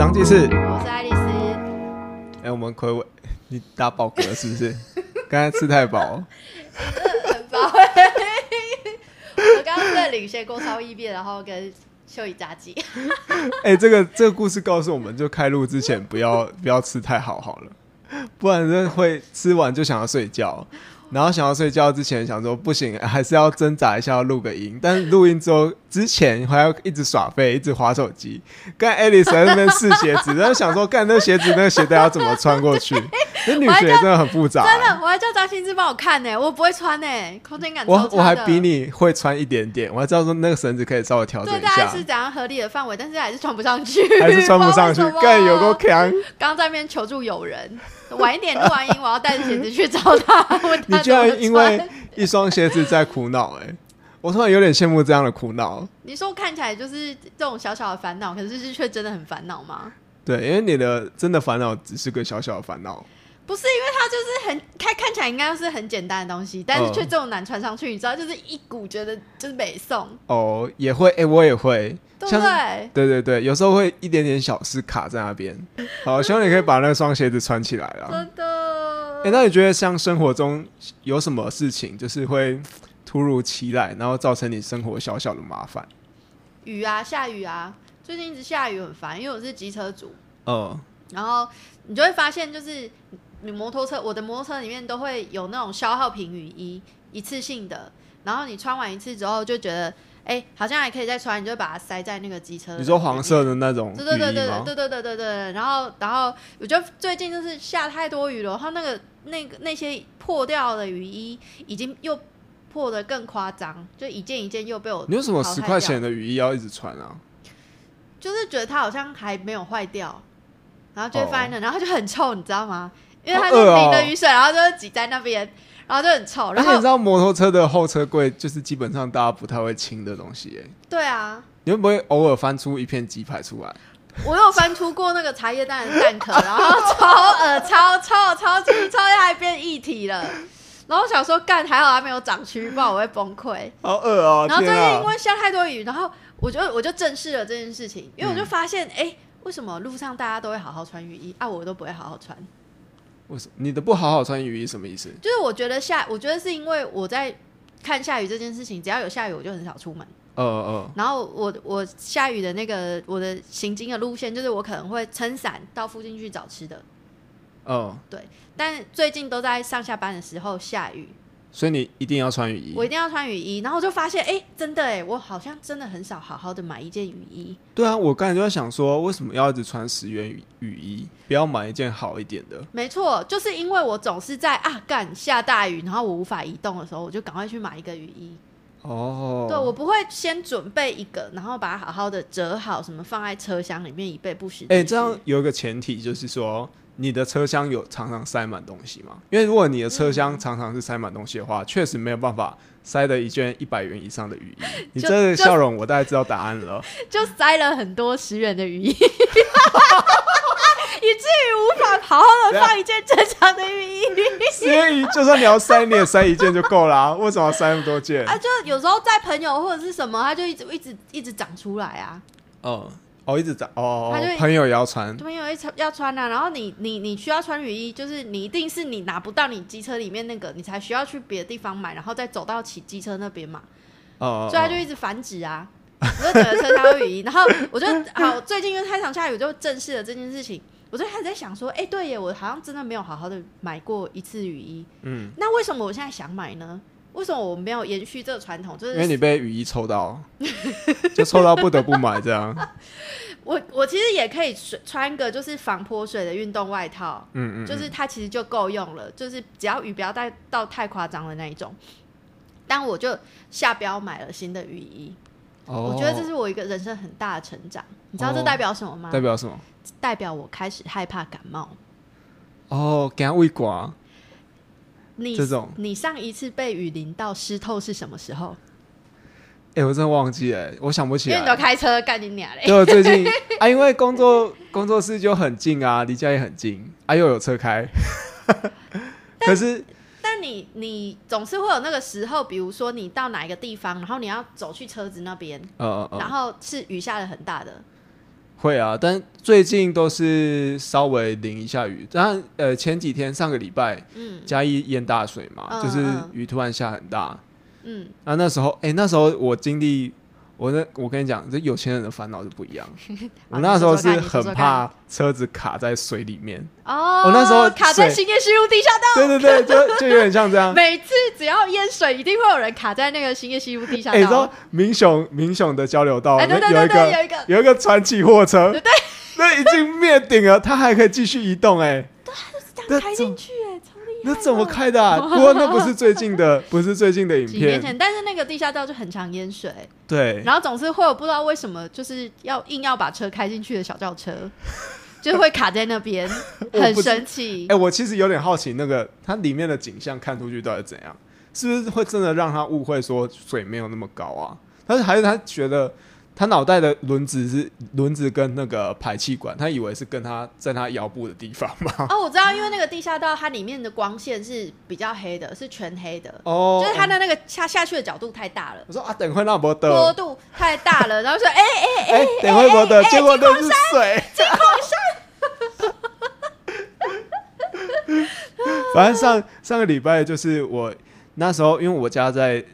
张继世。我是爱丽丝。哎、我们亏伟，你打饱嗝是不是？刚才吃太饱。很饱欸我刚刚在领先过超异变，然后跟秀怡炸鸡。哎、这个这个故事告诉我们，就开录之前不要不要吃太好好了，不然真的会吃完就想要睡觉，然后想要睡觉之前想说不行，还是要挣扎一下要录个音，但是录音之后之前还要一直耍废，一直划手机。刚才 Alice 在那边试鞋子，然后想说，干那鞋子那个鞋带要怎么穿过去？那女鞋真的很复杂、真的，我还叫张新之帮我看呢、我不会穿呢、空间感我我还比你会穿一点点，我还知道说那个绳子可以稍微调整，一下。大概是，怎样合理的范围，但是还是穿不上去，还是穿不上去 知道为什，么。更有够强。刚在那边求助友人，晚一点录完音，我要带着鞋子去找他。你居然因为一双鞋子在苦恼，哎，我突然有点羡慕这样的苦恼。你说看起来就是这种小小的烦恼，可是是却真的很烦恼吗？对，因为你的真的烦恼只是个小小的烦恼。不是，因为它就是很看看起来应该是很简单的东西，但是嗯却这种难穿上去，你知道，就是一股觉得就是北宋，哦，也会，哎、我也会，对对？对对对，有时候会一点点小事卡在那边。好，希望你可以把那双鞋子穿起来啊。真的。哎、那你觉得像生活中有什么事情，就是会突如其来，然后造成你生活小小的麻烦？雨啊，下雨啊，最近一直下雨很烦，因为我是机车族，嗯，然后你就会发现，就是你摩托车，我的摩托车里面都会有那种消耗品雨衣，一次性的，然后你穿完一次之后就觉得，哎、好像还可以再穿，你就把它塞在那个机车。你说黄色？的那种雨对对对？对对对对对对，然后然后我觉得最近就是下太多雨了，然后那个那个那些破掉的雨衣已经又破的更夸张，就一件一件又被我你为什么十块钱？的雨衣要一直穿啊？就是觉得它好像还没有坏掉，然后就会放在哦那，然后就很臭，你知道吗？因为它淋了雨水，然后就会挤在那边，然后就很臭。而然后且你知道摩托车的后车柜就是基本上大家不太会清的东西、欸，对啊，你会不会偶尔翻出一片鸡排出来？我有翻出过那个茶叶蛋的蛋壳，然后超恶超臭超级超级还变一体了。然后我想说，干还好它没有长蛆，不然我会崩溃。好恶哦、然后最！近因为下太多雨，然后我就我就正视了这件事情，因为我就嗯发现，哎、为什么路上大家都会好好穿雨衣啊，我都不会好好穿？为什么你的不好好穿雨衣什么意思？就是我觉得下，我觉得是因为我在看下雨这件事情，只要有下雨我就很少出门。呃呃，然后我我下雨的那个我的行经的路线，就是我可能会撑伞到附近去找吃的，对，但最近都在上下班的时候下雨，所以你一定要穿雨衣我。一定要穿雨衣。然后我就发现，哎、真的哎，我好像真的很少好好的买一件雨衣。对啊，我刚才就在想说，为什么要一直穿十元雨雨衣？不要买一件好一点的。没错，就是因为我总是在啊干下大雨，然后我无法移动的时候，我就赶快去买一个雨衣。哦，对，我不会先准备一个，然后把它好好的折好，什么放在车厢里面以备不时。哎、这样有一个前提就是说，你的车厢有常常塞满东西吗？因为如果你的车厢常常是塞满东西的话，确实没有办法塞的一件一百元以上的雨衣。你就这个笑容，我大概知道答案了。就塞了很多十元的雨衣，以至于无法好好的放一件正常的雨衣。所以就算你要塞，你也塞一件就够啦、为什么要塞那么多件？啊，就有时候在朋友或者是什么，他就一直一直一直长出来啊。嗯，哦，一直找哦他就，朋友也要穿。朋友一穿要穿啊，然后你你你需要穿雨衣，就是你一定是你拿不到你机车里面那个，你才需要去别的地方买，然后再走到骑机车那边嘛。哦，所以他就一直繁殖啊。我就整个车厢都雨衣，然后我就好，最近因为太常下雨，我就正视了这件事情。我就开始在想说，哎、对耶，我好像真的没有好好的买过一次雨衣。嗯，那为什么我现在想买呢？为什么我没有延续这个传统？就是因为你被雨衣抽到，就抽到不得不买这样。我我其实也可以水穿个就是防泼水的运动外套，嗯嗯，就是它其实就够用了，就是只要雨不要带到太夸张的那一种。但我就下标买了新的雨衣，哦我觉得这是我一个人生很大的成长。你知道这哦代表什么吗？代表什么？代表我开始害怕感冒。哦，给他喂寡。你这种你上一次被雨淋到湿透是什么时候？哎、我真的忘记了，我想不起因为你都来。开车干你俩嘞！就我最近啊，因为工作工作室就很近啊，离家也很近，啊又有车开。可是但你你总是会有那个时候，比如说你到哪一个地方，然后你要走去车子那边，然后是雨下的很大的，会啊，但最近都是稍微淋一下雨。当然，呃，前几天上个礼拜嗯嘉义淹大水嘛，嗯就是嗯雨突然下很大。嗯，啊，那时候，哎、那时候我经历，我那我跟你讲，这有钱人的烦恼是不一样。我那时候是很怕车子卡在水里面。哦，我那时候卡在水新业西路地下道。对对对，就 就有点像这样。每次只要淹水，一定会有人卡在那个新业西路地下哎、你知道道。民雄明雄的交流道哎，对对对那有一个对，有一个，有一个传奇货车，对那已经灭顶了，它还可以继续移动、哎，对，就是这样开进去。那怎么开的、啊？不过那不是最近的，不是最近的影片，几年前，但是那个地下道就很常淹水，对，然后总是会有不知道为什么，就是要硬要把车开进去的小轿车，就会卡在那边，很神奇哎、。我其实有点好奇，那个它里面的景象看出去到底怎样？是不是会真的让他误会说水没有那么高啊？但是还是他觉得他脑袋的轮子是轮子跟那个排气管，他以为是跟他在他腰部的地方嘛？哦，我知道，因为那个地下道它里面的光线是比较黑的，是全黑的，哦，就是它的那个下下去的角度太大了。我说啊，等会那不坡得，度太大了，然后说：“哎、哎哎、等会不得，结果都是水。反正上上个礼拜就是我那时候，因为我家在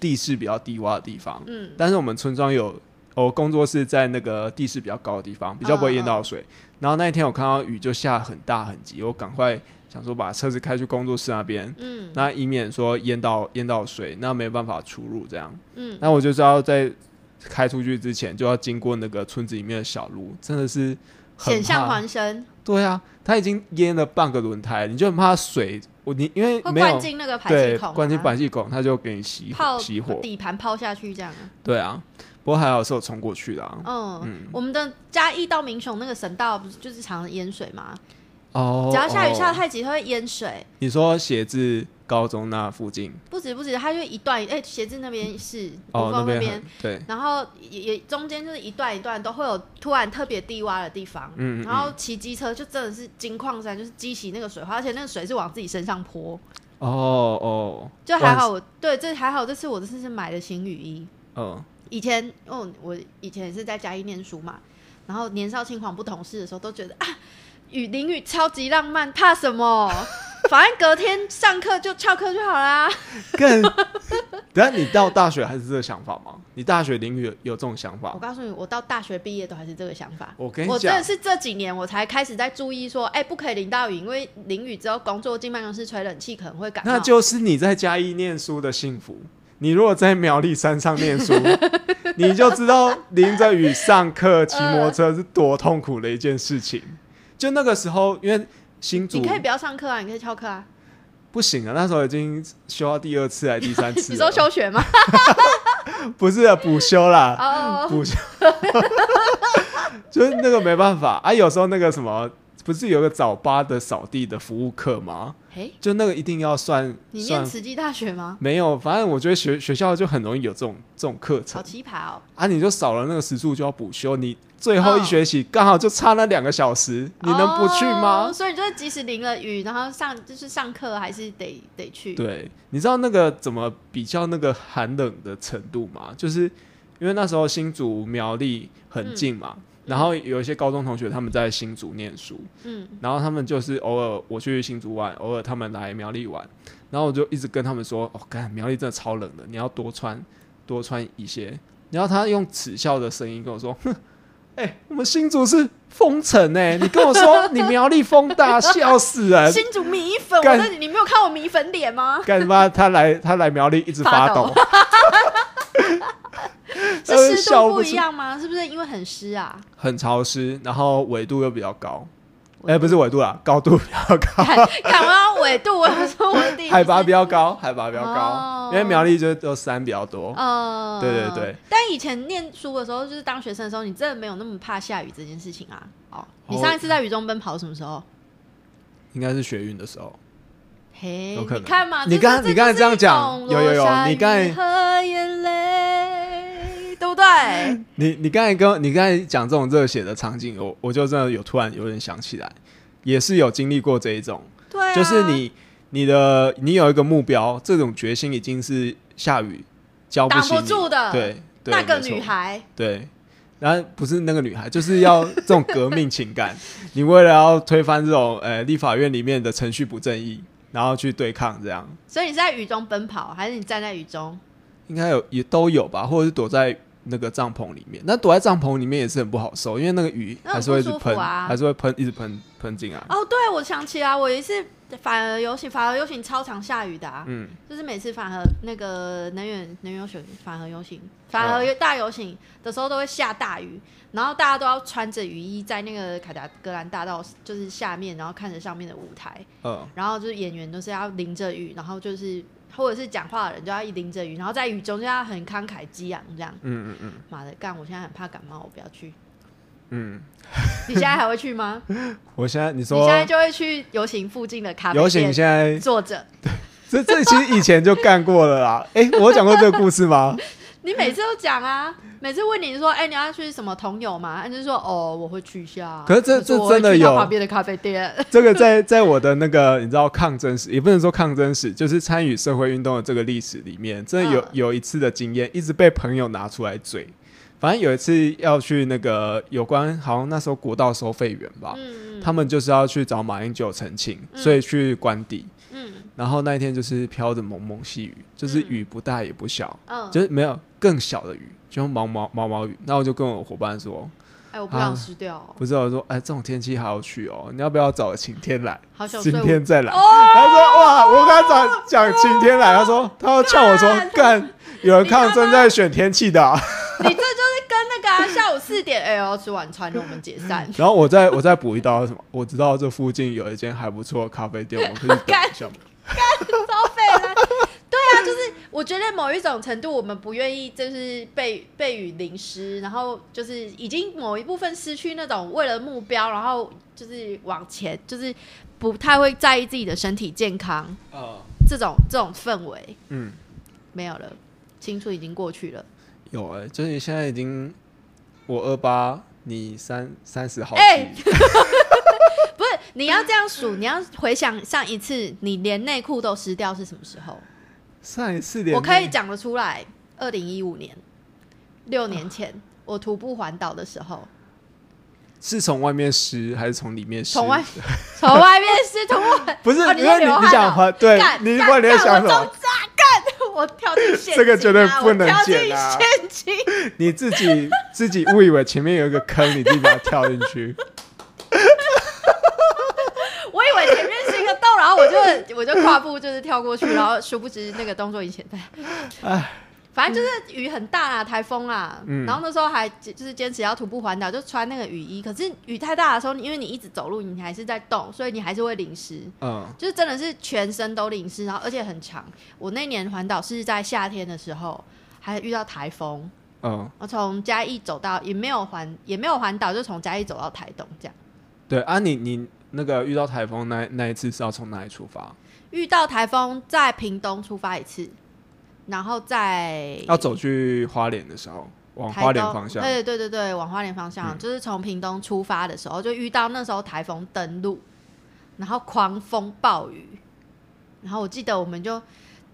地势比较低洼的地方，嗯，但是我们村庄有我工作室在那个地势比较高的地方，比较不会淹到水。然后那一天我看到雨就下很大很急，我赶快想说把车子开去工作室那边，嗯那以免说淹到淹到水，那没办法出入这样。嗯，那我就知道在开出去之前就要经过那个村子里面的小路，真的是很险象怕。环生，对啊，它已经淹了半个轮胎，你就很怕水，我你因为会没有灌进那个排气对孔、啊，灌进排气孔，它就给你熄火熄火。底盘抛下去这样啊。对啊，不过还好是有冲过去的啊。嗯，嗯。我们的嘉义到民雄那个省道不是就是常常淹水吗？哦，只要下雨哦下太急，它会淹水。你说写字高中那附近？不止不止，它就一段哎，写字那边是哦，五峰边边，对，然后也也中间就是一段一段都会有突然特别低洼的地方，嗯，嗯然后骑机车就真的是金矿山，就是激起那个水花，而且那个水是往自己身上泼，哦哦，就还好我对这还好，这次我这次是买的新雨衣。嗯，以前哦，我以前也是在嘉义念书嘛，然后年少轻狂不懂事的时候，都觉得啊，雨淋雨超级浪漫，怕什么？反正隔天上课就翘课就好啦。更，等下你到大学还是这个想法吗？你大学淋雨有有这种想法我？告诉你，我到大学毕业都还是这个想法。我跟你讲我真的，是这几年我才开始在注意说，哎、不可以淋到雨，因为淋雨之后工作进办公室吹冷气可能会感冒。那就是你在嘉义念书的幸福。你如果在苗栗山上念书，你就知道淋着雨上课、骑摩托车是多痛苦的一件事情。就那个时候，因为新竹你可以不要上课啊，你可以翘课啊。不行啊，那时候已经修到第二次还是第三次。你说休学吗？不是啊补修啦，哦，补修，就是那个没办法啊。有时候那个什么，不是有个早八的扫地的服务课吗？哎、就那个一定要算你念慈济大学吗？没有，反正我觉得学学校就很容易有这种这种课程好奇葩哦！啊，你就少了那个时数就要补修，你最后一学期刚好就差那两个小时，你能不去吗？哦所以就是即使淋了雨，然后上就是上课还是得得去。对，你知道那个怎么比较那个寒冷的程度吗？就是因为那时候新竹苗栗很近嘛，然后有一些高中同学他们在新竹念书，嗯，然后他们就是偶尔我去新竹玩，偶尔他们来苗栗玩，然后我就一直跟他们说：“哦，干苗栗真的超冷的，你要多穿多穿一些。”然后他用耻笑的声音跟我说：“哼，哎、我们新竹是风城哎、你跟我说 你苗栗风大，笑死人！新竹米粉，我干你没有看我米粉脸吗？干什么？他来他来苗栗一直发抖，湿度不一样吗？是不是因为很湿啊？很潮湿，然后纬度又比较高。哎、不是纬度啦，高度比较高，看看我要纬度，我要说我的地海拔比较高，海拔比较高，哦因为苗栗就都山比较多。嗯，对对对。但以前念书的时候，就是当学生的时候，你真的没有那么怕下雨这件事情啊。哦，你上一次在雨中奔跑什么时候？应该是学运的时候，嘿，有可能你看嘛，你刚这你刚才这样讲有有有你刚才？你你刚才跟你刚才讲这种热血的场景，我我就真的有突然有点想起来，也是有经历过这一种，对啊，就是你你的你有一个目标，这种决心已经是下雨浇不挡不住的，对，对那个女孩，对，然后不是那个女孩，就是要这种革命情感。你为了要推翻这种呃立法院里面的程序不正义，然后去对抗这样，所以你是在雨中奔跑，还是你站在雨中？应该有也都有吧，或者是躲在那个帐篷里面。那躲在帐篷里面也是很不好受，因为那个雨还是会一直喷，还是会喷，一直喷喷进来。哦，对，我想起来，我有一次反而游行，反而游行超常下雨的、啊，嗯，就是每次反而那个能源能源游行、反而游行、反而大游行的时候都会下大雨，然后大家都要穿着雨衣在那个凯达格兰大道就是下面，然后看着上面的舞台，呃，然后就是演员都是要淋着雨，然后就是或者是讲话的人就要一淋着雨，然后在雨中就要很慷慨激昂这样。嗯嗯嗯妈的，干！我现在很怕感冒，我不要去。嗯，你现在还会去吗？我现在你你说现在就会去游行附近的咖啡游行店现在坐着。这这其实以前就干过了啦。哎、我有讲过这个故事吗？你每次都讲啊，每次问你说，哎、你要去什么同友吗？你就说，哦，我会去一下。可是这这真的有旁边的咖啡店。这个在在我的那个你知道抗争史，也不能说抗争史，就是参与社会运动的这个历史里面，真的有、嗯有一次的经验，一直被朋友拿出来嘴。反正有一次要去那个有关，好像那时候国道收费员吧，嗯他们就是要去找马英九澄清，嗯所以去关底。嗯然后那一天就是飘着蒙蒙细雨，就是嗯雨不大也不小，嗯，就是没有更小的雨，就毛毛毛毛雨。然后我就跟我伙伴说，哎、我不想湿掉、哦，不是我说，哎，这种天气还要去哦，你要不要找晴天来？晴好想晴。天再来。哦，他说哇，我跟他讲讲晴天来，他说他要呛我说 干，有人看正在选天气的啊、你这就是跟那个、啊、下午四点，哎、要吃晚餐了，我们解散。然后我再我再补一刀什么？我知道这附近有一间还不错的咖啡店，我们可以去等一下吗。超废了。对啊，就是我觉得某一种程度，我们不愿意就是被被雨淋湿，然后就是已经某一部分失去那种为了目标，然后就是往前，就是不太会在意自己的身体健康呃，这种这种氛围嗯，没有了，青春已经过去了。有哎、就是你现在已经我二八，你三三十好哎几，不是你要这样数，你要回想上一次你连内裤都湿掉是什么时候？上一次连我可以讲得出来，二零一五年，六年前我徒步环岛的时候，是从外面湿还是从里面湿？从外从外面湿徒步，不是，哦你因为你想环对，干你不然你在想什么？干我跳进陷阱啊、这个绝对不能进剪啊陷阱。你自己自己误以为前面有一个坑，你自己把它跳进去。我以为前面是一个洞，然后我就我就跨步就是跳过去，然后殊不知那个动作以前唉，反正就是雨很大啦，台风啊，嗯然后那时候还就是坚持要徒步环岛，就穿那个雨衣。可是雨太大的时候，因为你一直走路，你还是在动，所以你还是会淋湿。嗯，就是真的是全身都淋湿，然后而且很长。我那年环岛是在夏天的时候，还遇到台风，嗯，我从嘉义走到也没有环也没有环岛，就从嘉义走到台东这样。对啊你，你那个遇到台风那那一次是要从哪里出发？遇到台风在屏东出发一次，然后在要走去花莲的时候，往花莲方向。对对对对，往花莲方向，嗯就是从屏东出发的时候，就遇到那时候台风登陆，然后狂风暴雨，然后我记得我们就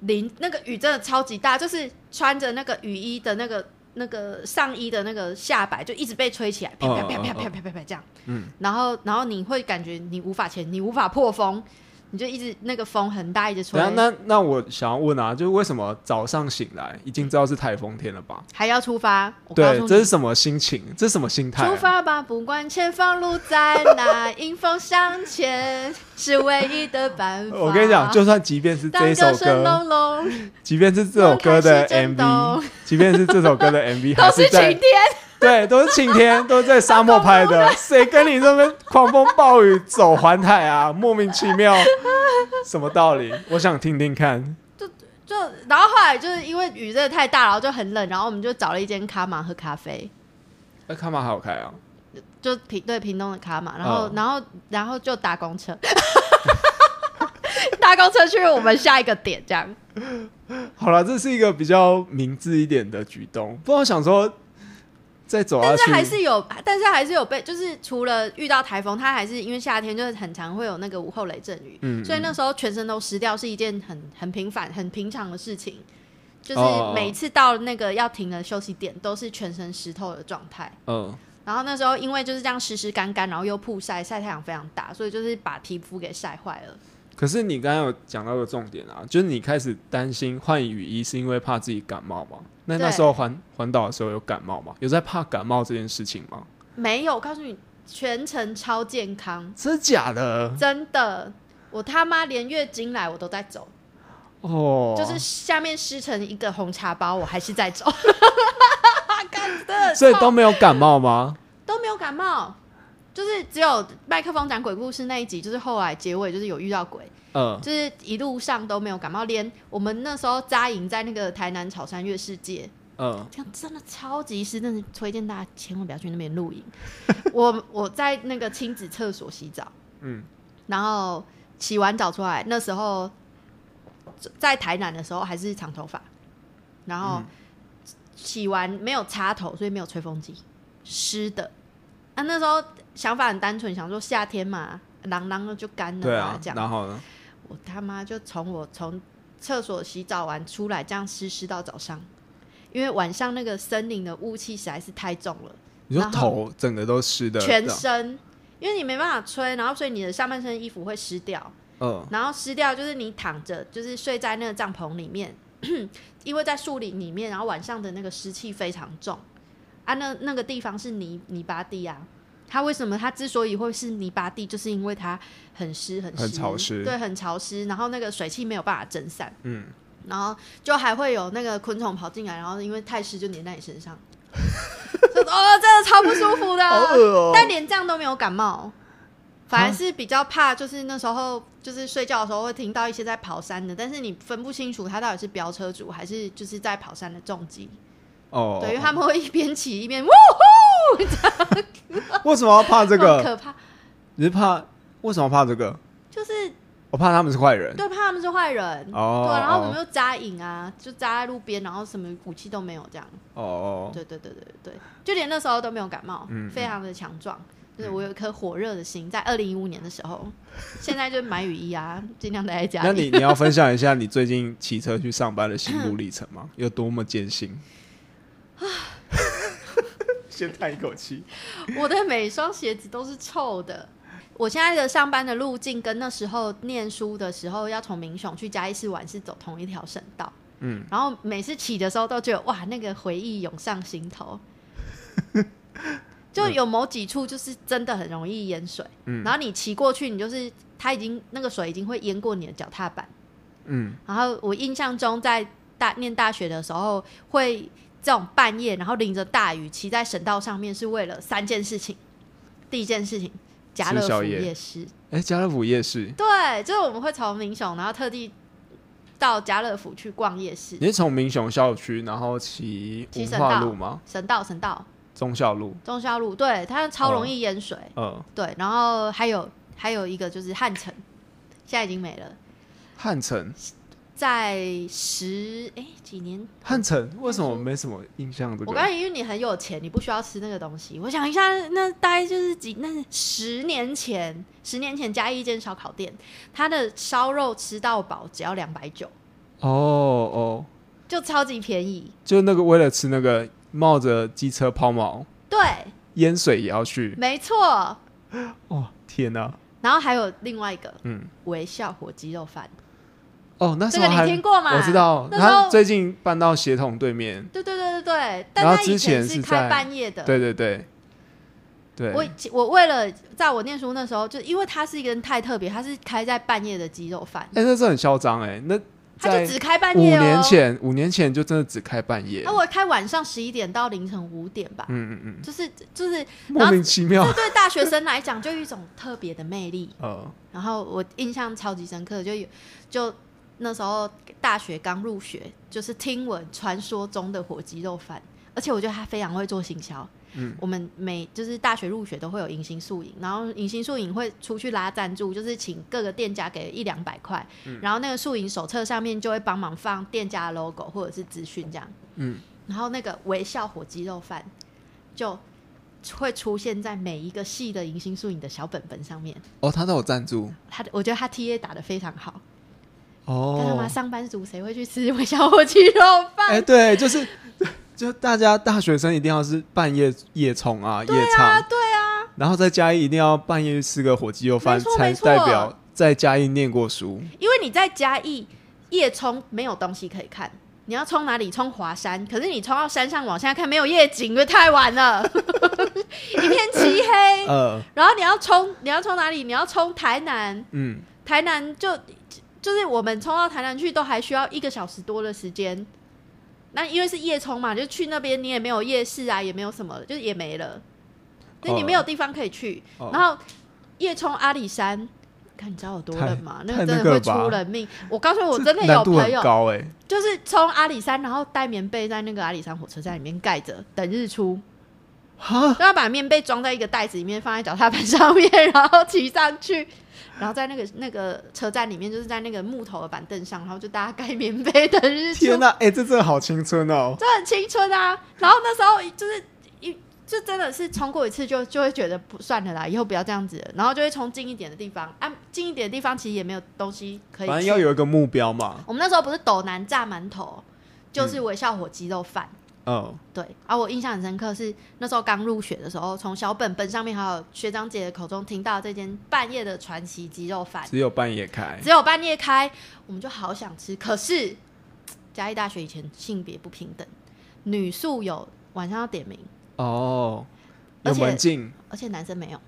淋那个雨真的超级大，就是穿着那个雨衣的那个那个上衣的那个下摆就一直被吹起来，啪啪啪啪啪啪啪啪这样，嗯，然后然后你会感觉你无法前，你无法破风，你就一直那个风很大，一直吹等一，下，那那我想要问啊，就是为什么早上醒来已经知道是台风天了吧？还要出发，对。这是什么心情？这是什么心态啊、出发吧，不管前方路在哪，迎风向前是唯一的办法。我跟你讲，就算即便是这一首歌，隆隆，即便是这首歌的 MV，即便是这首歌的 MV，还 都是晴天。对，都是晴天，都是在沙漠拍的，谁跟你这边狂风暴雨走环海啊？莫名其妙，什么道理？我想听听看。就就然后后来就是因为雨真的太大，然后就很冷，然后我们就找了一间卡玛喝咖啡，那看嘛好开啊！就平对屏东的卡玛，然后、嗯然后然后就搭公车，搭公车去我们下一个点，这样。好了，这是一个比较明智一点的举动。不然我想说，再走下但是，还是有，但是还是有被，就是除了遇到台风，它还是因为夏天就是很常会有那个午后雷阵雨，嗯所以那时候全身都湿掉是一件很很平凡、很平常的事情。就是哦每次到那个要停的休息点，都是全身湿透的状态。嗯，然后那时候因为就是这样湿湿干干，然后又曝晒，晒太阳非常大，所以就是把皮肤给晒坏了。可是你刚刚有讲到个重点啊，就是你开始担心换雨衣是因为怕自己感冒吗？那那时候环环岛的时候有感冒吗？有在怕感冒这件事情吗？没有，我告诉你，全程超健康，真的假的？真的。我他妈连月经来我都在走，哦，就是下面湿成一个红茶包，我还是在走。干的，所以都没有感冒吗？都没有感冒，就是只有麦克风讲鬼故事那一集，就是后来结尾就是有遇到鬼，嗯，就是一路上都没有感冒，连我们那时候扎营在那个台南草山月世界，嗯，这样真的超级湿，真的推荐大家千万不要去那边露营。我我在那个亲子厕所洗澡，嗯，然后洗完澡出来，那时候在台南的时候还是长头发，然后嗯。洗完没有插头，所以没有吹风机，湿的。啊，那时候想法很单纯，想说夏天嘛，朗朗的就干了嘛，对啊这，样。然后呢？我他妈就从我从厕所洗澡完出来，这样湿湿到早上，因为晚上那个森林的雾气实在是太重了，你说头整个都湿的，全身，因为你没办法吹，然后所以你的上半身衣服会湿掉，嗯然后湿掉就是你躺着，就是睡在那个帐篷里面，因为在树林里面，然后晚上的那个湿气非常重啊，那那个地方是泥泥巴地啊。它为什么它之所以会是泥巴地，就是因为它很湿很湿，很潮湿。对，很潮湿，然后那个水汽没有办法蒸散，嗯，然后就还会有那个昆虫跑进来，然后因为太湿就粘在你身上，就 哦，真的超不舒服的。好恶哦。但连这样都没有感冒，反而是比较怕，就是那时候就是睡觉的时候会听到一些在跑山的，但是你分不清楚他到底是飙车族还是就是在跑山的重机，哦，对，因为他们会一边骑一边呜呼，为什么要怕这很个？可怕，你是怕为什么怕这个？就是我怕他们是坏人。对怕他们是坏人。哦，对，然后我们哦又扎营啊，就扎在路边，然后什么武器都没有，这样。哦哦，对对对对对，就连那时候都没有感冒，嗯非常的强壮。就是我有一颗火热的心，在二零一五年的时候，现在就买雨衣啊，尽量待在家里。那你你要分享一下你最近骑车去上班的心路历程吗？有多么艰辛？先叹一口气。我的每双鞋子都是臭的。我现在的上班的路径跟那时候念书的时候要从民雄去嘉义市玩是走同一条省道，嗯，然后每次骑的时候都觉得哇，那个回忆涌上心头。就有某几处就是真的很容易淹水，嗯然后你骑过去，你就是它已经那个水已经会淹过你的脚踏板。嗯，然后我印象中在大念大学的时候，会这种半夜然后淋着大雨骑在省道上面，是为了三件事情。第一件事情，家乐福夜夜市，哎，家乐福夜市，对，就是我们会从民雄，然后特地到家乐福去逛夜市。你是从民雄校区，然后骑文骑省道化路吗？省道，省道，忠孝路，中校路，对，它超容易淹水。嗯，对，然后还有还有一个就是汉城，现在已经没了。汉城，在十哎几年汉城为什么没什么印象？这个我刚才因为你很有钱，你不需要吃那个东西。我想一下，那大概就是几那十年前，十年前加一间烧烤店，它的烧肉吃到饱只要两百九，哦哦，就超级便宜。就那个为了吃那个冒着机车抛锚，对，淹水也要去。没错。哦，天哪、然后还有另外一个嗯，微笑火鸡肉饭，哦，那时这个候还你听过吗？我知道，那他最近搬到协同对面。对对对对对，但然后之前是开半夜的。对对对，对，我我为了在我念书那时候，就因为他是一个人太特别，他是开在半夜的鸡肉饭，哎、那是很嚣张哎，那他就只开半夜哦。年前，五年前就真的只开半夜那、。我开晚上十一点到凌晨五点吧，嗯嗯嗯，就是就是莫名其妙这。对大学生来讲就一种特别的魅力。呃，然后我印象超级深刻，就有就那时候大学刚入学，就是听闻传说中的火鸡肉饭，而且我觉得他非常会做行销。嗯，我们每就是大学入学都会有迎新宿营，然后迎新宿营会出去拉赞助，就是请各个店家给一两百块，嗯然后那个宿营手册上面就会帮忙放店家的 logo 或者是资讯这样。嗯，然后那个微笑火鸡肉饭就会出现在每一个系的迎新宿营的小本本上面。哦，他都有赞助。他的我觉得他 TA 打的非常好，哦，跟他妈上班族谁会去吃微笑火鸡肉饭？哎、对，就是就大家大学生一定要是半夜夜冲啊，夜对啊，唱，对啊，然后在嘉义一定要半夜去吃个火鸡肉饭才代表在嘉义念过书。因为你在嘉义夜冲没有东西可以看，你要冲哪里？冲华山，可是你冲到山上往下看没有夜景，因为太晚了，一片漆黑。呃，然后你要冲，你要冲哪里？你要冲台南，嗯，台南就就是我们冲到台南去都还需要一个小时多的时间。那因为是夜冲嘛，就去那边你也没有夜市啊，也没有什么，就是也没了，所以你没有地方可以去。哦然后夜冲阿里山，看你知道有多冷吗？那个真的会出人命。我告诉你，我真的有朋友，高哎、就是冲阿里山，然后带棉被在那个阿里山火车站里面盖着，等日出。哈，都要把棉被装在一个袋子里面，放在脚踏板上面，然后骑上去，然后在那个那个车站里面，就是在那个木头的板凳上，然后就大家盖棉被的日出，天哪、哎、这真的好青春哦！这很青春啊。然后那时候就是一就真的是冲过一次就就会觉得不算了啦，以后不要这样子了，然后就会冲近一点的地方啊，近一点的地方其实也没有东西可以反正。要有一个目标嘛。我们那时候不是斗南炸馒头，就是微笑火鸡肉饭。嗯，对，啊，我印象很深刻是那时候刚入学的时候，从小本本上面还有学长姐的口中听到这间半夜的传奇鸡肉饭，只有半夜开。只有半夜开，我们就好想吃。可是嘉义大学以前性别不平等，女宿有晚上要点名，哦，有而且门禁而且男生没有，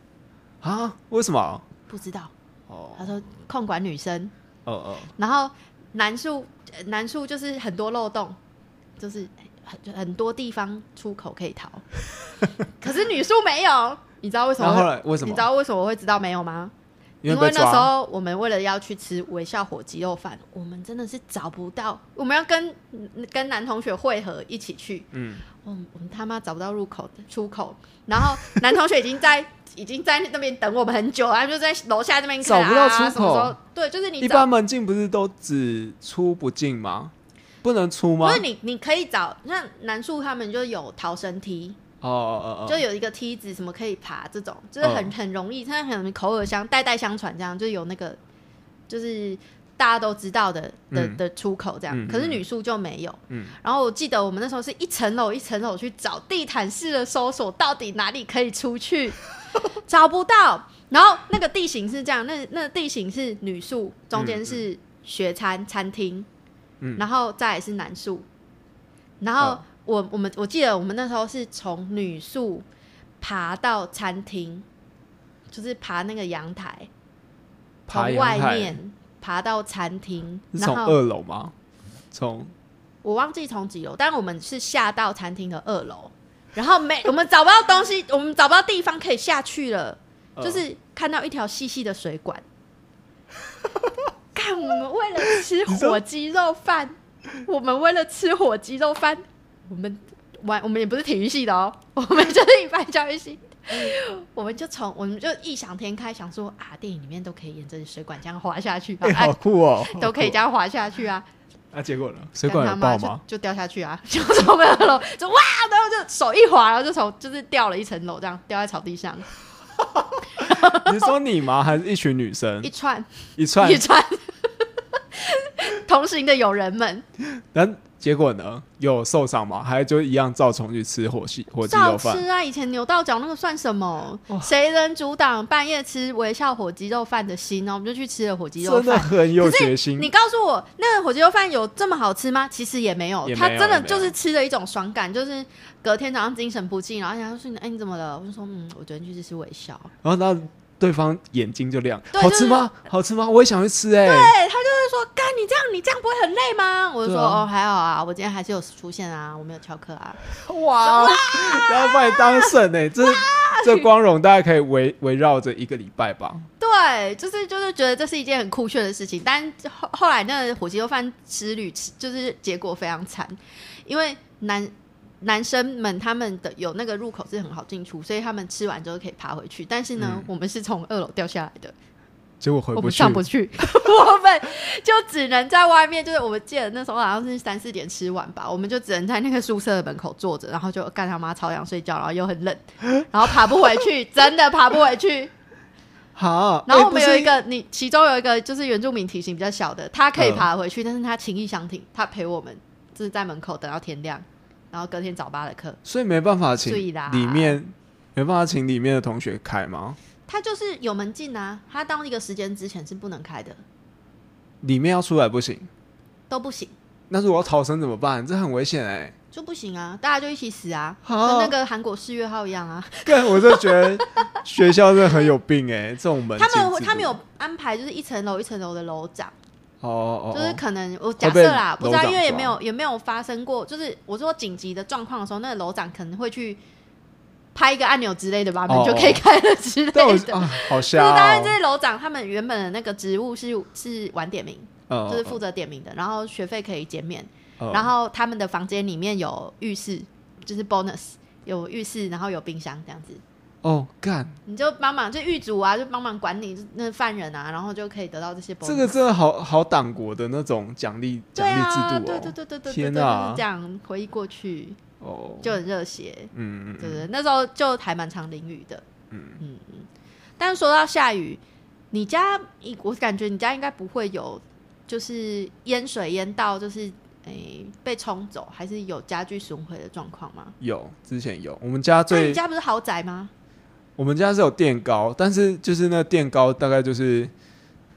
啊？为什么？不知道。哦他说控管女生，哦哦，然后男宿呃男宿就是很多漏洞，就是很很多地方出口可以逃，可是女宿没有。你知道为什么然？后后来为什么你知？道为什么我会知道没有吗？因因为那时。候我们为了要去吃微笑火鸡肉饭，我们真的是找不到，我们要跟跟男同学汇合一起去，嗯，我们我们他妈找不到入口出口，然后 男同学已经在已经在那边等我们很久了，他就在楼下那边看找不到出口啊、什么时候对，就是你一般门禁不是都只出不进吗？不能出吗？不是你，你可以找像南树他们就有逃生梯，哦哦哦哦，就有一个梯子，什么可以爬，这种就是很、嗯很容易，它很口耳相代代相传，这样就是有那个就是大家都知道的的嗯。的出口这样。嗯可是女宿就没有。嗯。然后我记得我们那时候是一层楼一层楼去找地毯式的搜索，到底哪里可以出去，找不到。然后那个地形是这样，那那地形是女宿，中间是学餐餐厅，嗯。然后再来是男宿，然后哦我我们我记得我们那时候是从女宿爬到餐厅，就是爬那个阳台，爬从阳台。外面爬到餐厅，然后是从二楼吗？从我忘记从几楼，但我们是下到餐厅的二楼，然后没我们找不到东西，我们找不到地方可以下去了，呃就是看到一条细细的水管。看，我们为了吃火鸡肉饭，我们为了吃火鸡肉饭，我们玩我们也不是体育系的哦，我们就是一般教育系。我们就从我们就异想天开，想说啊，电影里面都可以沿着水管这样滑下去，好酷哦，都可以这样。滑下去啊。啊，结果呢？水管爆吗？就？就掉下去啊，就从二楼就哇，然后就手一滑，然后就从就是掉了一层楼，这样掉在草地上，你是说你吗？还是一群女生一串一串一？串，同行的友人们但结果呢？有受伤吗？还就一样照重去吃火鸡火鸡照肉饭？吃啊！以前扭到脚那个算什么？谁能阻挡半夜吃微笑火鸡肉饭的心呢？我们就去吃了火鸡肉饭真的饭。很有决心。你告诉我，那个火鸡肉饭有这么好吃吗？其实也没有，也没它真的就是吃了一种爽感，就是隔天早上精神不济，然后人家说：“哎，你怎么了？”我就说：“嗯，我昨天去吃微笑。”然后那对方眼睛就亮，好吃吗？好吃吗？我也想去吃哎、对他就是说：“干，你这样你这样不会很累吗？”我就说：“啊哦，还好啊，我今天还是有出现啊，我没有翘课啊。哇！然后把你当神哎、这这光荣大概可以围围绕着一个礼拜吧。”对，就是就是觉得这是一件很酷炫的事情，但后后来那个火鸡肉饭之旅，就是结果非常惨，因为男男生们他们的有那个入口是很好进出，所以他们吃完之后可以爬回去。但是呢，嗯我们是从二楼掉下来的，结果回不上，不去，我们就只能在外面。就是我们记得那时候好像是三四点吃完吧，我们就只能在那个宿舍的门口坐着，然后就干他妈超想睡觉，然后又很冷，然后爬不回去，真的爬不回去。好，然后我们有一个，你其中有一个就是原住民体型比较小的，他可以嗯爬回去，但是他情意相挺，他陪我们就是在门口等到天亮，然后隔天早八的课。所以没办法请里面没办法请里面的同学开吗？他就是有门禁啊，他到那个时间之前是不能开的，里面要出来不行，都不行，那如果要逃生怎么办？这很危险哎、就不行啊，大家就一起死啊，跟那个韩国四月号一样啊。对，我就觉得学校真的很有病哎、这种门他们他们有安排，就是一层楼一层楼的楼长，哦哦，就是哦可能我假被设啦，不知道，因为也没有也没有发生过，就是我说紧急的状况的时候，那个楼长可能会去拍一个按钮之类的吧，门哦。就可以开了之类的。啊，好就是当然，这，些楼长他们原本的那个职务是是晚点名，嗯就是负责点名的，然后学费可以减免，嗯然后他们的房间里面有浴室，就是 bonus 有浴室，然后有冰箱这样子，哦干，你就帮忙就狱卒啊，就帮忙管理那犯人啊，然后就可以得到这些 bonus。这个真的好好党国的那种奖励奖励制度哦，对对对对对对对，天哪。这样回忆过去哦，就很热血，嗯嗯对对，那时候就还蛮常淋雨的，嗯嗯嗯。但是说到下雨，你家我感觉你家应该不会有，就是淹水淹到就是诶、被冲走，还是有家具损毁的状况吗？有之前有，我们家那最你家不是豪宅吗？我们家是有垫高，但是就是那垫高大概就是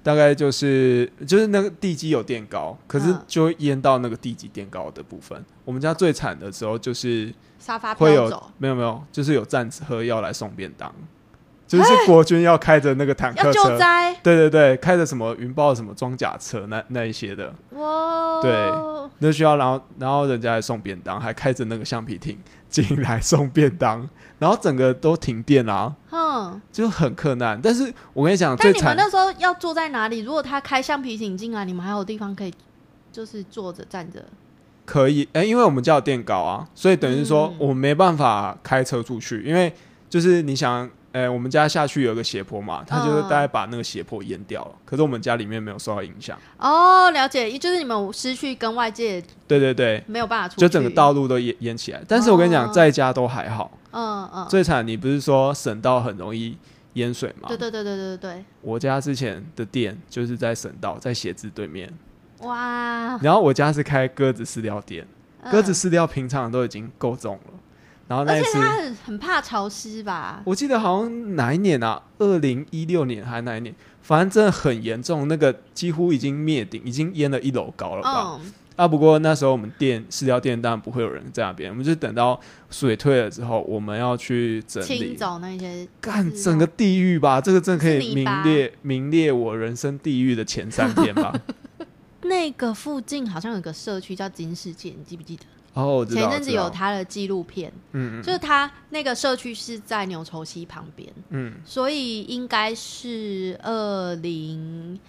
大概就是就是那个地基有垫高，可是嗯。就会淹到那个地基垫高的部分。我们家最惨的时候就是沙发会有没有没有，就是有战车要来送便当，就是国军要开着那个坦克车，灾。对对对，开着什么云豹什么装甲车那那一些的，哇！对那需要然后然后人家来送便当，还开着那个橡皮艇进来送便当，然后整个都停电啊，嗯。就很困难。但是我跟你讲，但你们那时候要坐在哪里？如果他开橡皮艇进来，你们还有地方可以，就是坐着站着。可以，哎、因为我们家有电高啊，所以等于说嗯我们没办法开车出去，因为就是你想，哎、我们家下去有一个斜坡嘛，他就是嗯大概把那个斜坡淹掉了，可是我们家里面没有受到影响。哦，了解，就是你们失去跟外界对对对，没有办法出去，就整个道路都淹淹起来。但是我跟你讲，哦。在家都还好，嗯嗯，最惨你不是说省道很容易淹水吗？对对对对对对。我家之前的店就是在省道，在写字对面，哇，然后我家是开鸽子饲料店，嗯。鸽子饲料平常都已经够重了，然后那而且。他很很怕潮湿吧？我记得好像哪一年啊？二零一六年还是哪一年？反正真的很严重，那个几乎已经灭顶，已经淹了一楼高了吧？嗯，啊，不过那时候我们店饲料店当然不会有人在那边，我们就等到水退了之后，我们要去整清理。走那些干整个地狱吧，这个真的可以名列名列我人生地狱的前三天吧。那个附近好像有个社区叫金世界，你记不记得？哦，前一阵子有他的纪录片，嗯嗯就是他那个社区是在牛稠溪旁边，嗯所以应该是二零，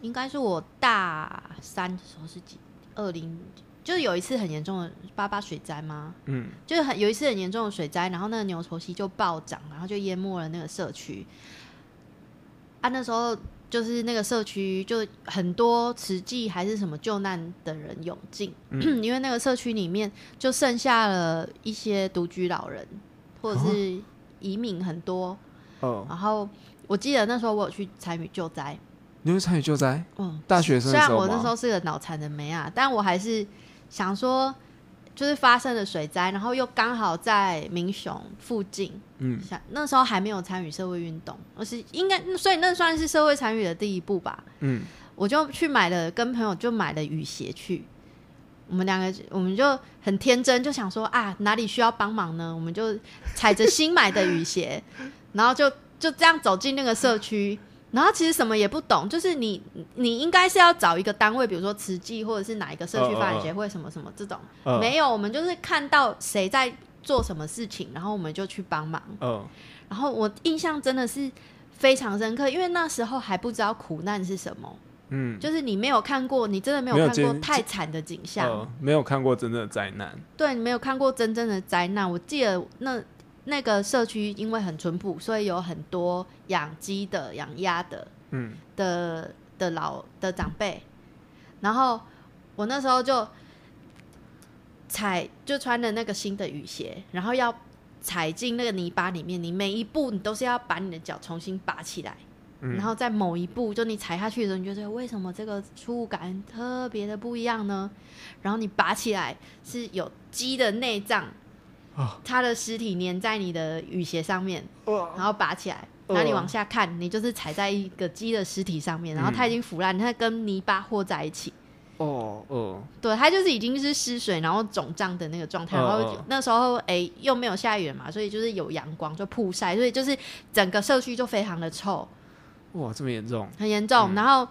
应该是我大三的时候是几二零，就是有一次很严重的八八水灾吗？嗯，就是很有一次很严重的水灾，然后那个牛稠溪就暴涨，然后就淹没了那个社区。啊，那时候就是那个社区就很多慈济还是什么救难的人涌进，因为那个社区里面就剩下了一些独居老人或者是移民很多。哦，然后我记得那时候我有去参与救灾，你会参与救灾？嗯，大学生虽然我那时候是个脑残的妹啊，但我还是想说，就是发生了水灾，然后又刚好在民雄附近，嗯想那时候还没有参与社会运动，而是应该，所以那算是社会参与的第一步吧。嗯，我就去买了，跟朋友就买了雨鞋去。我们两个，我们就很天真，就想说啊，哪里需要帮忙呢？我们就踩着新买的雨鞋，然后就就这样走进那个社区。然后其实什么也不懂，就是你你应该是要找一个单位，比如说慈济或者是哪一个社区发展协会什么什么这种，嗯。没有，我们就是看到谁在做什么事情，然后我们就去帮忙。嗯。然后我印象真的是非常深刻，因为那时候还不知道苦难是什么，嗯，就是你没有看过，你真的没没有有看过见太惨的景象，呃，没有看过真正的灾难。对你没有看过真正的灾难。我记得那那个社区因为很淳朴，所以有很多养鸡的、养鸭的嗯。的的老的长辈，然后我那时候就踩就穿了那个新的雨鞋，然后要踩进那个泥巴里面，你每一步你都是要把你的脚重新拔起来，嗯。然后在某一步，就你踩下去的时候，你就觉得为什么这个触感特别的不一样呢？然后你拔起来是有鸡的内脏，哦它的尸体粘在你的雨鞋上面，然后拔起来，哦然后你往下看，你就是踩在一个鸡的尸体上面，然后它已经腐烂，它跟泥巴和在一起。哦哦，对，它就是已经是湿水，然后肿胀的那个状态。嗯然后嗯那时候，哎、又没有下雨了嘛，所以就是有阳光，就曝晒，所以就是整个社区就非常的臭，哇，这么严重？很严重。嗯然后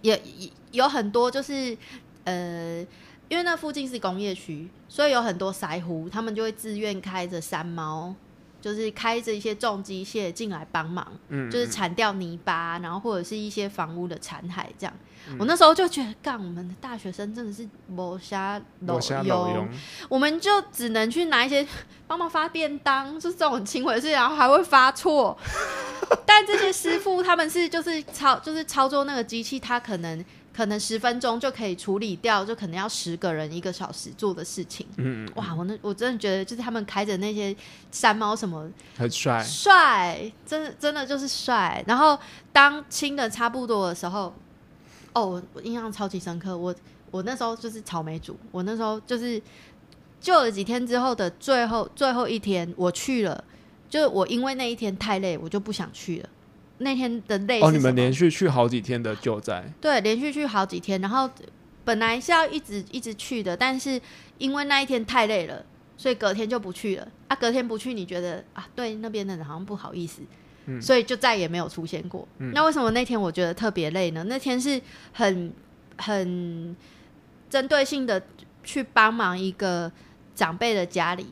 也也有很多就是呃，因为那附近是工业区，所以有很多腮胡，他们就会自愿开着山猫。就是开着一些重机械进来帮忙，嗯，就是铲掉泥巴，然后或者是一些房屋的残骸这样。嗯我那时候就觉得，干我们的大学生真的是谋瞎我瞎老用，我们就只能去拿一些帮忙发便当，就是这种很轻微事，然后还会发错。但这些师傅他们是就是操就是操作那个机器，他可能可能十分钟就可以处理掉，就可能要十个人一个小时做的事情。嗯，哇，我那我真的觉得就是他们开着那些山猫什么很帅，帅，真的真的就是帅。然后当清的差不多的时候，哦，我我印象超级深刻。我我那时候就是草莓组，我那时候就是救了几天之后的最后最后一天，我去了。就是我因为那一天太累，我就不想去了。那天的累哦，你们连续去好几天的救灾，对，连续去好几天，然后本来是要一直一直去的，但是因为那一天太累了，所以隔天就不去了。啊，隔天不去，你觉得啊，对那边的人好像不好意思，嗯所以就再也没有出现过。嗯那为什么那天我觉得特别累呢？那天是很很针对性的去帮忙一个长辈的家里，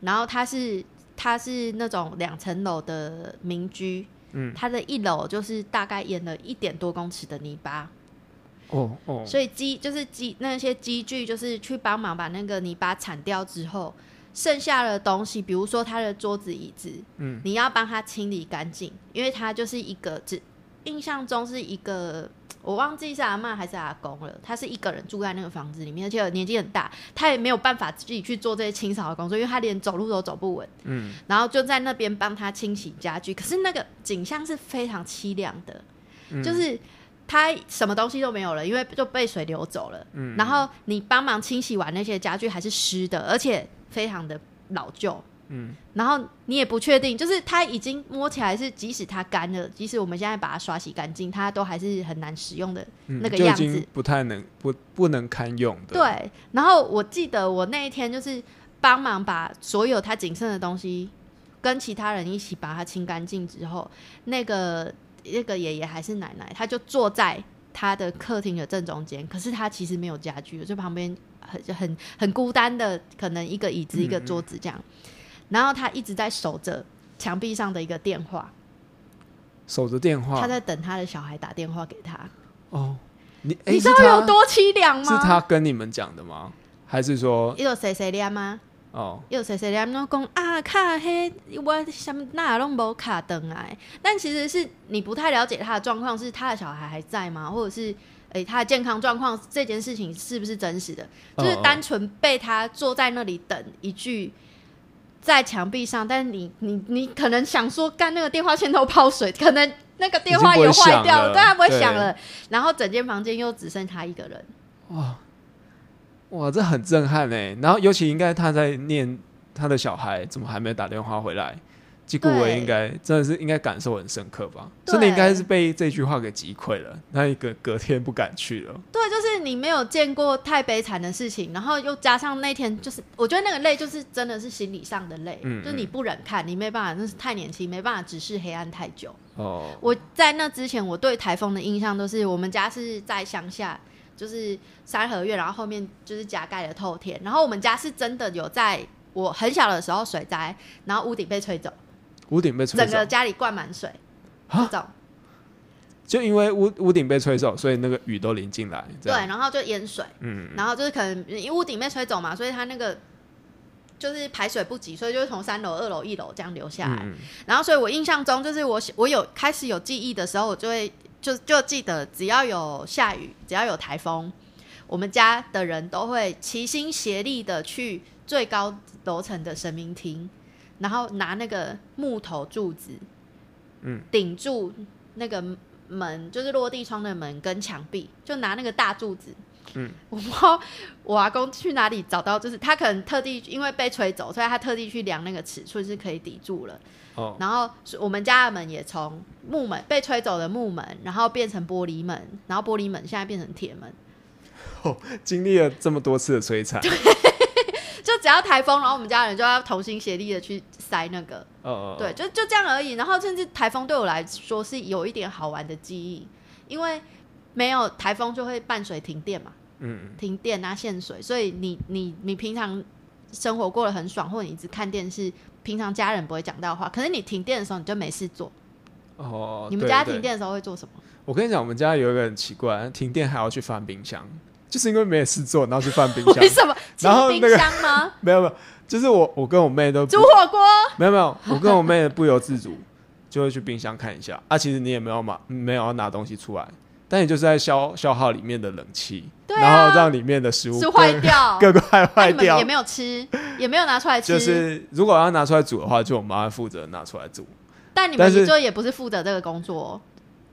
然后他是他是那种两层楼的民居，嗯，它的一楼就是大概淹了一点多公尺的泥巴，哦哦，所以机就是机那些机具就是去帮忙把那个泥巴铲掉之后，剩下的东西，比如说他的桌子椅子，嗯，你要帮他清理干净，因为他就是一个只印象中是一个。我忘记是阿妈还是阿公了，他是一个人住在那个房子里面，而且年纪很大，他也没有办法自己去做这些清扫的工作，因为他连走路都走不稳。嗯，然后就在那边帮他清洗家具，可是那个景象是非常凄凉的，嗯就是他什么东西都没有了，因为就被水流走了。嗯然后你帮忙清洗完那些家具还是湿的，而且非常的老旧。嗯，然后你也不确定，就是它已经摸起来是，即使它干了，即使我们现在把它刷洗干净，它都还是很难使用的嗯那个样子。不太能不不能堪用的，，对，然后我记得我那一天就是帮忙把所有他仅剩的东西跟其他人一起把它清干净之后，那个那个爷爷还是奶奶，他就坐在他的客厅的正中间，可是他其实没有家具，就旁边很很很孤单的，可能一个椅子一个桌子这样，然后他一直在守着墙壁上的一个电话，守着电话，他在等他的小孩打电话给他，哦，你哎你知道有多凄凉吗？是他跟你们讲的吗？还是说有谁谁念吗？哦，有谁谁念拢讲啊卡嘿，我什么那拢无卡登来，但其实是你不太了解他的状况，是他的小孩还在吗？或者是诶、他的健康状况这件事情是不是真实的？就是单纯被他坐在那里等一句。在墙壁上，但是你你你可能想说，干那个电话线都泡水，可能那个电话也坏掉了，对，他不会对响了。然后整间房间又只剩他一个人，哇，这很震撼哎。然后尤其应该他在念他的小孩怎么还没打电话回来，季顾伟对应该真的是应该感受很深刻吧？对真的应该是被这句话给击溃了，那一个隔天不敢去了。对，就是你没有见过太悲惨的事情，然后又加上那天就是，我觉得那个累就是真的是心理上的累，嗯就是你不忍看，你没办法，那是太年轻，没办法直视黑暗太久。哦，我在那之前，我对台风的印象都是我们家是在乡下，就是三合院，然后后面就是加盖了透天，然后我们家是真的有在我很小的时候水灾，然后屋顶被吹走，屋顶被吹走整个，家里灌满水，这啊种就因为屋屋顶被吹走，所以那个雨都淋进来。这对，然后就淹水。嗯，然后就是可能因为屋顶被吹走嘛，所以它那个就是排水不及，所以就是从三楼、二楼、一楼这样流下来。嗯然后，所以我印象中就是我我有开始有记忆的时候，我就会就就记得，只要有下雨，只要有台风，我们家的人都会齐心协力的去最高楼层的神明厅，然后拿那个木头柱子，嗯，顶住那个门，就是落地窗的门跟墙壁，就拿那个大柱子。嗯，我不知道我阿公去哪里找到，就是他可能特地因为被吹走，所以他特地去量那个尺寸是可以抵住了。哦，然后我们家的门也从木门被吹走的木门，然后变成玻璃门，然后玻璃门现在变成铁门。经历了这么多次的摧残，就只要台风，然后我们家人就要同心协力的去塞那个，呃，对，就就这样而已。然后甚至台风对我来说是有一点好玩的记忆，因为没有台风就会伴随停电嘛，嗯，停电啊限水，所以你你你平常生活过得很爽，或者你一直看电视，平常家人不会讲到的话，可是你停电的时候你就没事做。哦，你们家停电的时候会做什么？我跟你讲，我们家有一个很奇怪，停电还要去翻冰箱，就是因为没事做，然后去放冰箱 为。什么？清 然后那个冰箱吗？没有没有，就是我我跟我妹都煮火锅？没有没有，我跟我妹不由自主就会去冰箱看一下啊。其实你也没有买，没有要拿东西出来，但你就是在消消耗里面的冷气，啊然后让里面的食物是坏掉？更快那坏掉也。没有吃，也没有拿出来吃。就是如果要拿出来煮的话，就我妈负责拿出来煮。但你们就也不是负责这个工作哦、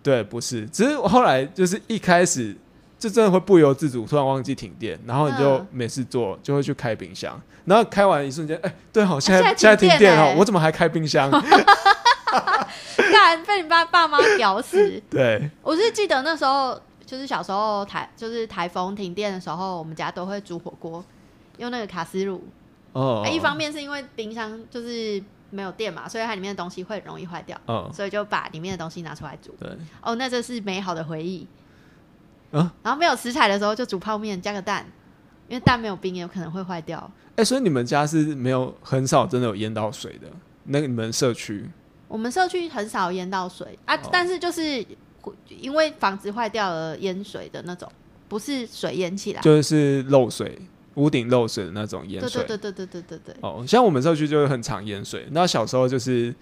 对，不是，只是我后来就是一开始就真的会不由自主，突然忘记停电，然后你就嗯没事做，就会去开冰箱，然后开完一瞬间，哎、对好，现在现在现在停停电电哦欸，我怎么还开冰箱？干被你爸爸妈屌死！对，我是记得那时候，就是小时候台就是台风停电的时候，我们家都会煮火锅，用那个卡斯炉。哦啊，一方面是因为冰箱就是没有电嘛，所以它里面的东西会很容易坏掉，嗯，所以就把里面的东西拿出来煮。对，哦，那这是美好的回忆。嗯然后没有食材的时候就煮泡面加个蛋，因为蛋没有冰也有可能会坏掉。哎、所以你们家是没有很少真的有淹到水的，那你们社区我们社区很少淹到水啊，哦但是就是因为房子坏掉而淹水的那种，不是水淹起来。就是漏水，屋顶漏水的那种淹对水。对对对对对对对。哦，像我们社区就是很常淹水。那小时候就是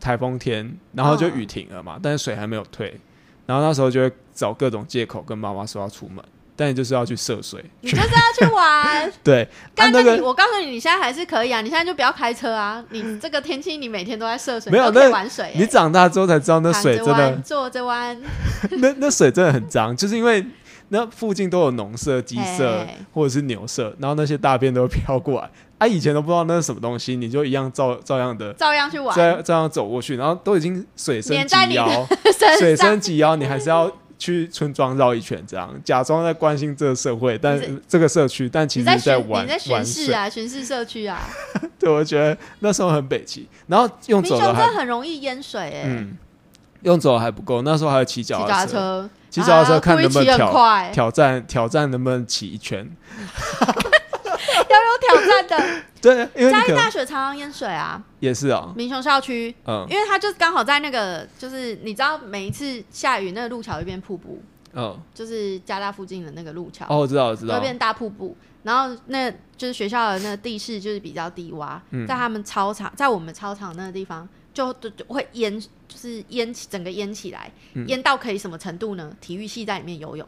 台风天，然后就雨停了嘛，但是水还没有退，然后那时候就会找各种借口跟妈妈说要出门，但你就是要去涉水。你就是要去玩，对，啊但那你那个我告诉你，你现在还是可以啊，你现在就不要开车啊。你这个天气，你每天都在涉水，没有你都可以那玩水、欸。你长大之后才知道那水真的，坐着弯，那那水真的很脏，就是因为那附近都有农舍、鸡舍或者是牛舍，然后那些大便都会飘过来。啊，以前都不知道那是什么东西，你就一样照照样的照样去玩，照照样走过去，然后都已经水深及腰，水深及腰，你还是要去村庄绕一圈，这样假装在关心这个社会，但这个社区，但其你在实在，玩你在巡。视啊，巡视社区啊。对，我觉得那时候很北齐，然后用走的还很容易淹水哎、嗯，用走的还不够，那时候还有骑骑脚踏车，骑脚踏车啊看能不能挑快，挑战挑战能不能骑一圈。要有挑战的。对，因为嘉义大学常常淹水啊，也是啊，民雄校区，嗯。因为它就是刚好在那个，就是你知道每一次下雨，那个路桥会变瀑布，嗯，就是加大附近的那个路桥，哦，我知道，我知道，会变大瀑布。然后那就是学校的那个地势就是比较低洼，嗯。在他们操场，在我们操场那个地方就就就会淹，就是淹起整个淹起来，嗯。淹到可以什么程度呢？体育系在里面游泳。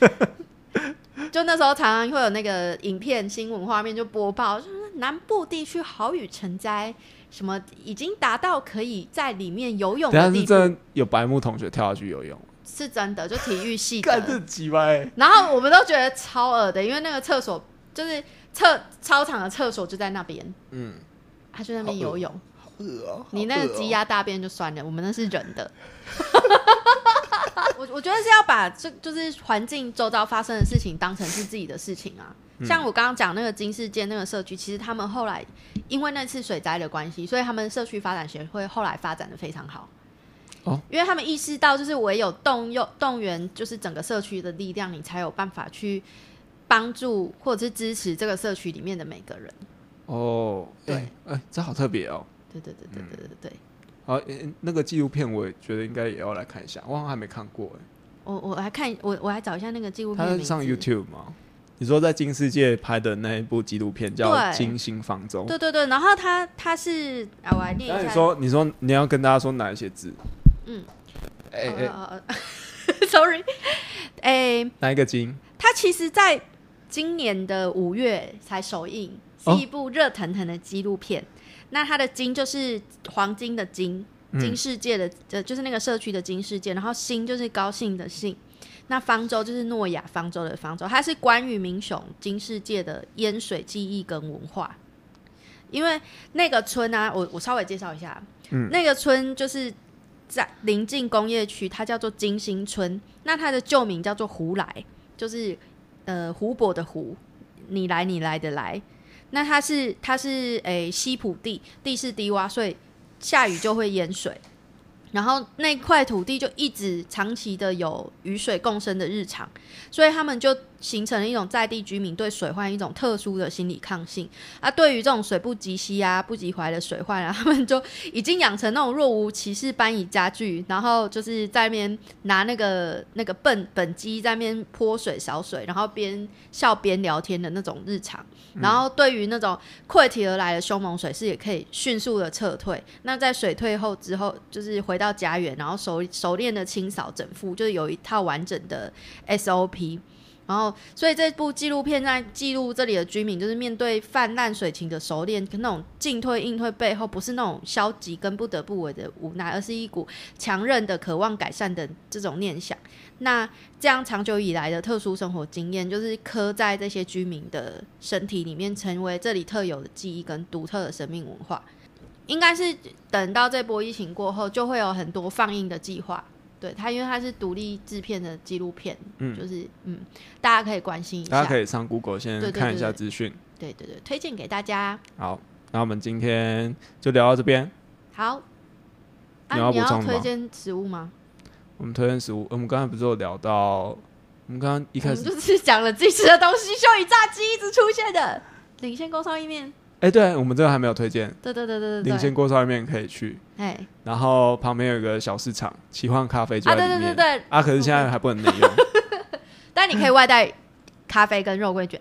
就那时候常常会有那个影片新闻画面就播报，就是南部地区豪雨成灾，什么已经达到可以在里面游泳等下是的地步，真的有白木同学跳下去游泳，是真的，就体育系干这的。鸡掰，然后我们都觉得超恶的，因为那个厕所就是厕操场的厕所就在那边，嗯，他就在那边游泳。好恶哦，你那个鸡鸡鸭大便就算了，我们那是人的。我我觉得是要把这就是环境周遭发生的事情当成是自己的事情啊。像我刚刚讲那个金世界那个社区，其实他们后来因为那次水灾的关系，所以他们社区发展协会后来发展的非常好哦。因为他们意识到就是唯有动用动员，就是整个社区的力量，你才有办法去帮助或者是支持这个社区里面的每个人哦。对，哎，这好特别哦。对，对，对，对，对，对。好，诶那个纪录片我也觉得应该也要来看一下，我好像还没看过哎。我我来看，我我来找一下那个纪录片的名字。他是上 YouTube 吗？你说在金世界拍的那一部纪录片叫《金星方舟》。对对对，然后他他是啊，我来念一下。那你说，你说你要跟大家说哪一些字？嗯，哎哎，sorry，哎、哪一个金？它其实在今年的五月才首映，是哦一部热腾腾的纪录片。那它的金就是黄金的金，嗯金世界的，呃，就是那个社区的金世界，然后兴就是高兴的兴。那方舟就是诺亚方舟的方舟，它是关于民雄金世界的烟水记忆跟文化。因为那个村啊，我我稍微介绍一下，嗯那个村就是在临近工业区，它叫做金星村。那它的旧名叫做胡来，就是呃湖泊的湖，你来你来的来。那它是它是诶西普地，地势低洼，所以下雨就会淹水。然后那块土地就一直长期的有雨水共生的日常，所以他们就形成了一种在地居民对水患一种特殊的心理抗性啊。对于这种水不及膝啊、不及踝的水患啊，他们就已经养成那种若无其事搬移家具，然后就是在那边拿那个那个笨本机在那边泼水扫水，然后边笑边聊天的那种日常。然后对于那种溃堤而来的凶猛水势，也可以迅速的撤退。那在水退后之后，就是回到家园，然后熟熟练的清扫整副，就是有一套完整的 SOP。然后，所以这部纪录片在记录这里的居民，就是面对泛滥水情的熟练，跟那种进退应退背后，不是那种消极跟不得不为的无奈，而是一股强韧的渴望改善的这种念想。那这样长久以来的特殊生活经验，就是刻在这些居民的身体里面，成为这里特有的记忆跟独特的生命文化。应该是等到这波疫情过后，就会有很多放映的计划。对它，因为它是独立制片的纪录片，嗯就是嗯，大家可以关心一下。大家可以上 Google 先看一下对资讯。对对对，推荐给大家。好，那我们今天就聊到这边。好，你啊，你要要补充吗推荐食物吗？我们推荐食物，我们刚才不是有聊到，我们刚刚一我开始，们就是讲了自己吃的东西，秀宇炸鸡一直出现的领先工商意面。哎、对我们这个还没有推荐，对对对对对领对，先锅烧意面可以去，哎然后旁边有一个小市场，奇幻咖啡就啊，在里面。对对对对，啊，可是现在还不能内用。但你可以外带咖啡跟肉桂卷。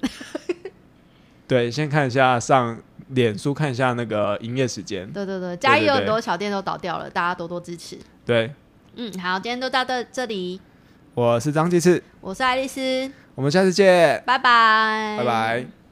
对，先看一下上脸书看一下那个营业时间。对对对，嘉义有很多小店都倒掉了，大家多多支持。对，嗯，好，今天就到这这里，我是张继次，我是爱丽丝，我们下次见，拜拜，拜拜。